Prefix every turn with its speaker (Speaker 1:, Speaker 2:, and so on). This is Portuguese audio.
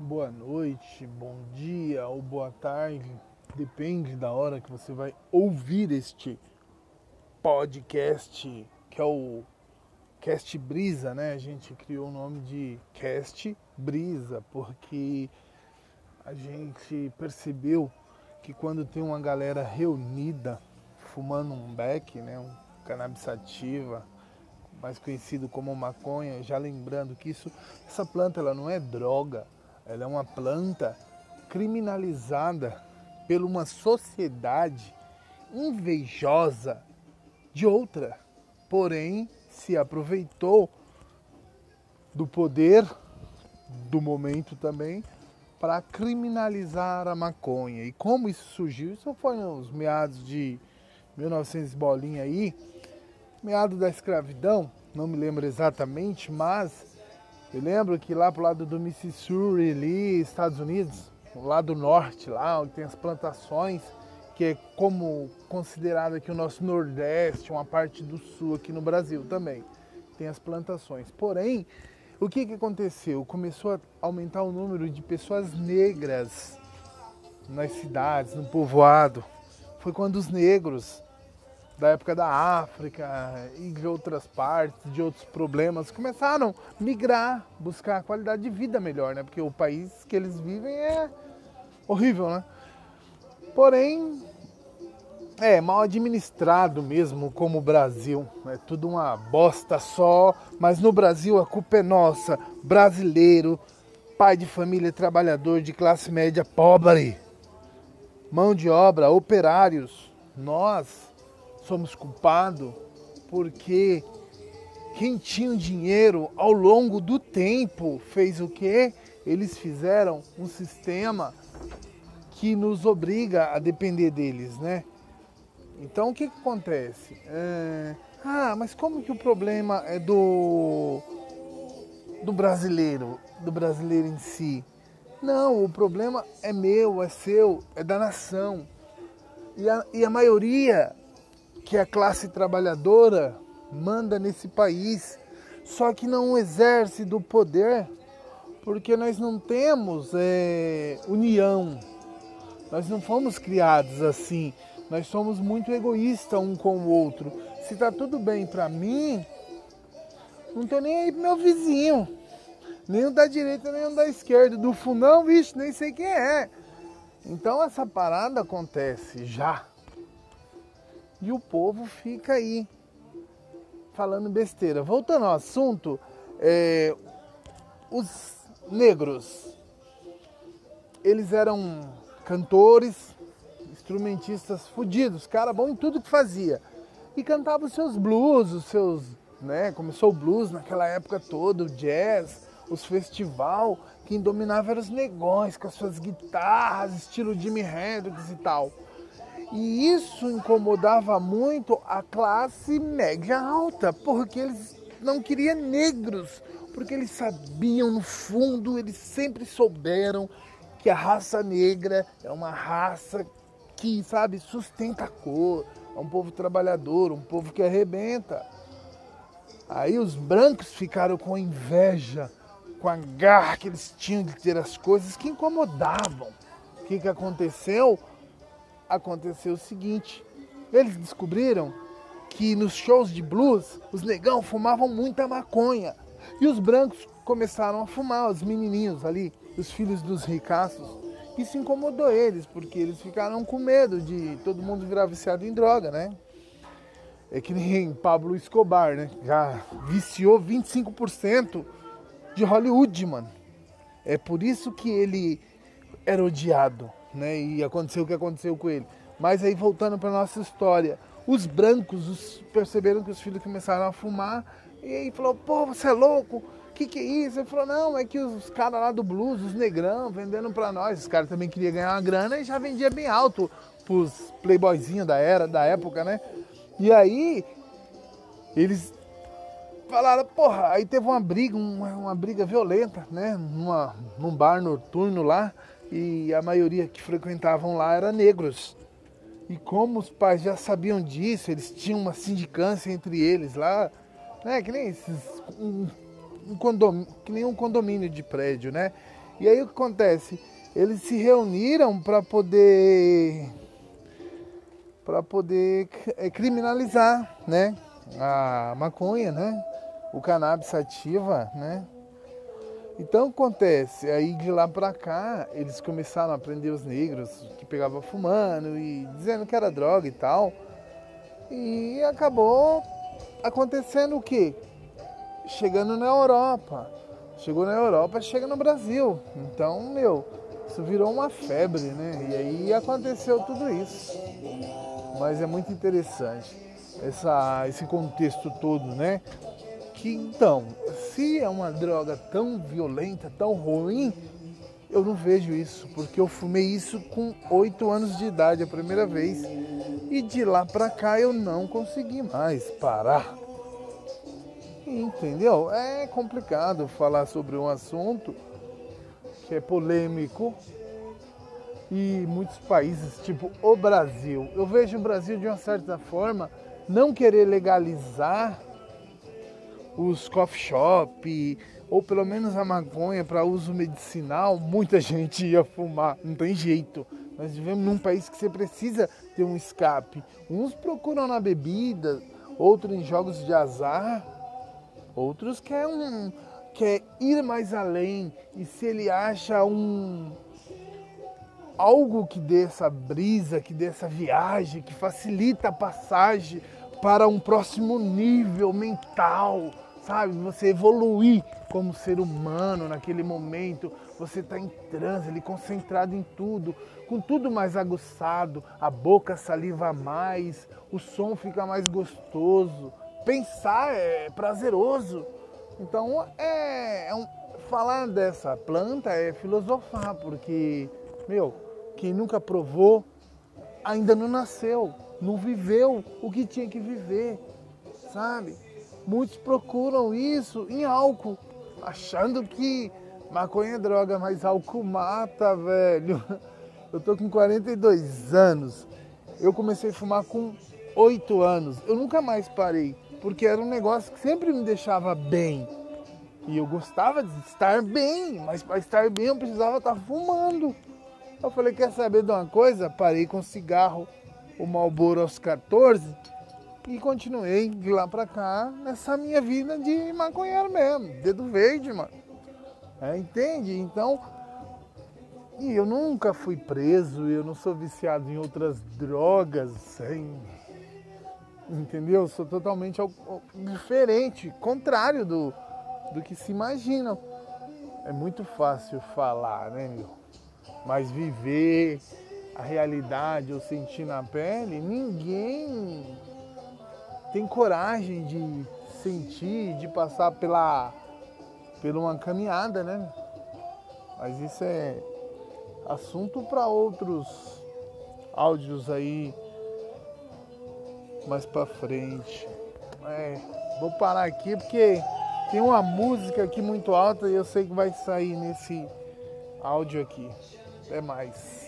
Speaker 1: boa noite, bom dia ou boa tarde, depende da hora que você vai ouvir este podcast, que é o Cast Brisa, né? A gente criou o nome de Cast Brisa porque a gente percebeu que quando tem uma galera reunida fumando um beck, né, um cannabis sativa, mais conhecido como maconha, já lembrando que isso, essa planta ela não é droga, ela é uma planta criminalizada por uma sociedade invejosa de outra, porém se aproveitou do poder do momento também para criminalizar a maconha. E como isso surgiu? Isso foi nos meados de 1900 bolinha aí, meado da escravidão, não me lembro exatamente, mas eu lembro que lá pro lado do Mississippi, ali, Estados Unidos, lá do norte, lá onde tem as plantações, que é como considerado aqui o nosso Nordeste, uma parte do Sul aqui no Brasil também, tem as plantações. Porém, o que, que aconteceu? Começou a aumentar o número de pessoas negras nas cidades, no povoado. Foi quando os negros da época da África e de outras partes, de outros problemas, começaram a migrar, buscar qualidade de vida melhor, né? Porque o país que eles vivem é horrível, né? Porém, é mal administrado mesmo como o Brasil. É tudo uma bosta só, mas no Brasil a culpa é nossa, brasileiro, pai de família trabalhador de classe média pobre, mão de obra, operários. Nós somos culpados porque quem tinha dinheiro ao longo do tempo fez o que? Eles fizeram um sistema que nos obriga a depender deles, né? Então o que, que acontece? É... Ah, mas como que o problema é do do brasileiro, do brasileiro em si? Não, o problema é meu, é seu, é da nação. E a, e a maioria que a classe trabalhadora manda nesse país, só que não exerce do poder, porque nós não temos é, união, nós não fomos criados assim, nós somos muito egoístas um com o outro. Se tá tudo bem para mim, não tô nem aí pro meu vizinho, nem o da direita, nem o da esquerda, do fundão, vixe, nem sei quem é. Então essa parada acontece já e o povo fica aí falando besteira. Voltando ao assunto, é, os negros, eles eram cantores, instrumentistas fodidos, cara bom em tudo que fazia. E cantava os seus blues, os seus, né, começou o blues naquela época toda, o jazz, os festival, quem dominava eram os negões com as suas guitarras, estilo Jimi Hendrix e tal. E isso incomodava muito a classe média alta, porque eles não queriam negros, porque eles sabiam no fundo, eles sempre souberam que a raça negra é uma raça que, sabe, sustenta a cor, é um povo trabalhador, um povo que arrebenta. Aí os brancos ficaram com inveja, com a garra que eles tinham de ter as coisas que incomodavam. O que, que aconteceu? Aconteceu o seguinte: eles descobriram que nos shows de blues os negão fumavam muita maconha e os brancos começaram a fumar, os menininhos ali, os filhos dos ricaços. Isso incomodou eles, porque eles ficaram com medo de todo mundo virar viciado em droga, né? É que nem Pablo Escobar, né? Já viciou 25% de Hollywood, mano. É por isso que ele era odiado né? E aconteceu o que aconteceu com ele. Mas aí voltando para nossa história, os brancos os, perceberam que os filhos começaram a fumar e aí falou: "Pô, você é louco? Que que é isso?" Ele falou: "Não, é que os caras lá do blues, os negrão, vendendo para nós. Os caras também queriam ganhar uma grana e já vendia bem alto pros playboyzinhos da era, da época, né? E aí eles falaram, porra, aí teve uma briga, uma, uma briga violenta, né? Numa, num bar noturno lá e a maioria que frequentavam lá era negros. E como os pais já sabiam disso, eles tinham uma sindicância entre eles lá, né, que nem esses um, um condomínio, que nem um condomínio de prédio, né? E aí o que acontece? Eles se reuniram para poder para poder é, criminalizar, né, a maconha, né, o cannabis sativa, né. Então acontece, aí de lá para cá eles começaram a prender os negros que pegavam fumando e dizendo que era droga e tal. E acabou acontecendo o quê? Chegando na Europa. Chegou na Europa, chega no Brasil. Então, meu, isso virou uma febre, né? E aí aconteceu tudo isso. Mas é muito interessante essa, esse contexto todo, né? Que então, se é uma droga tão violenta, tão ruim, eu não vejo isso, porque eu fumei isso com 8 anos de idade a primeira vez. E de lá pra cá eu não consegui mais parar. Entendeu? É complicado falar sobre um assunto que é polêmico e muitos países, tipo o Brasil. Eu vejo o Brasil de uma certa forma não querer legalizar os coffee shop ou pelo menos a maconha para uso medicinal, muita gente ia fumar, não tem jeito. Nós vivemos num país que você precisa ter um escape. Uns procuram na bebida, outros em jogos de azar, outros querem, quer ir mais além. E se ele acha um algo que dê essa brisa, que dê essa viagem, que facilita a passagem para um próximo nível mental, sabe? Você evoluir como ser humano naquele momento, você está em transe, ali, concentrado em tudo, com tudo mais aguçado, a boca saliva mais, o som fica mais gostoso, pensar é prazeroso. Então, é, é um, falar dessa planta é filosofar, porque, meu, quem nunca provou ainda não nasceu, não viveu o que tinha que viver, sabe? Muitos procuram isso em álcool, achando que maconha é droga, mas álcool mata, velho. Eu tô com 42 anos. Eu comecei a fumar com 8 anos. Eu nunca mais parei, porque era um negócio que sempre me deixava bem. E eu gostava de estar bem, mas para estar bem eu precisava estar fumando. Eu falei, quer saber de uma coisa? Parei com cigarro, o Marlboro aos 14 e continuei de lá pra cá nessa minha vida de maconheiro mesmo, dedo verde, mano. É, entende? Então, e eu nunca fui preso, eu não sou viciado em outras drogas, hein? entendeu? Sou totalmente diferente, contrário do, do que se imagina. É muito fácil falar, né, meu? Mas viver a realidade ou sentir na pele, ninguém tem coragem de sentir, de passar pela, pela uma caminhada, né? Mas isso é assunto para outros áudios aí mais para frente. É, vou parar aqui porque tem uma música aqui muito alta e eu sei que vai sair nesse áudio aqui. Até mais.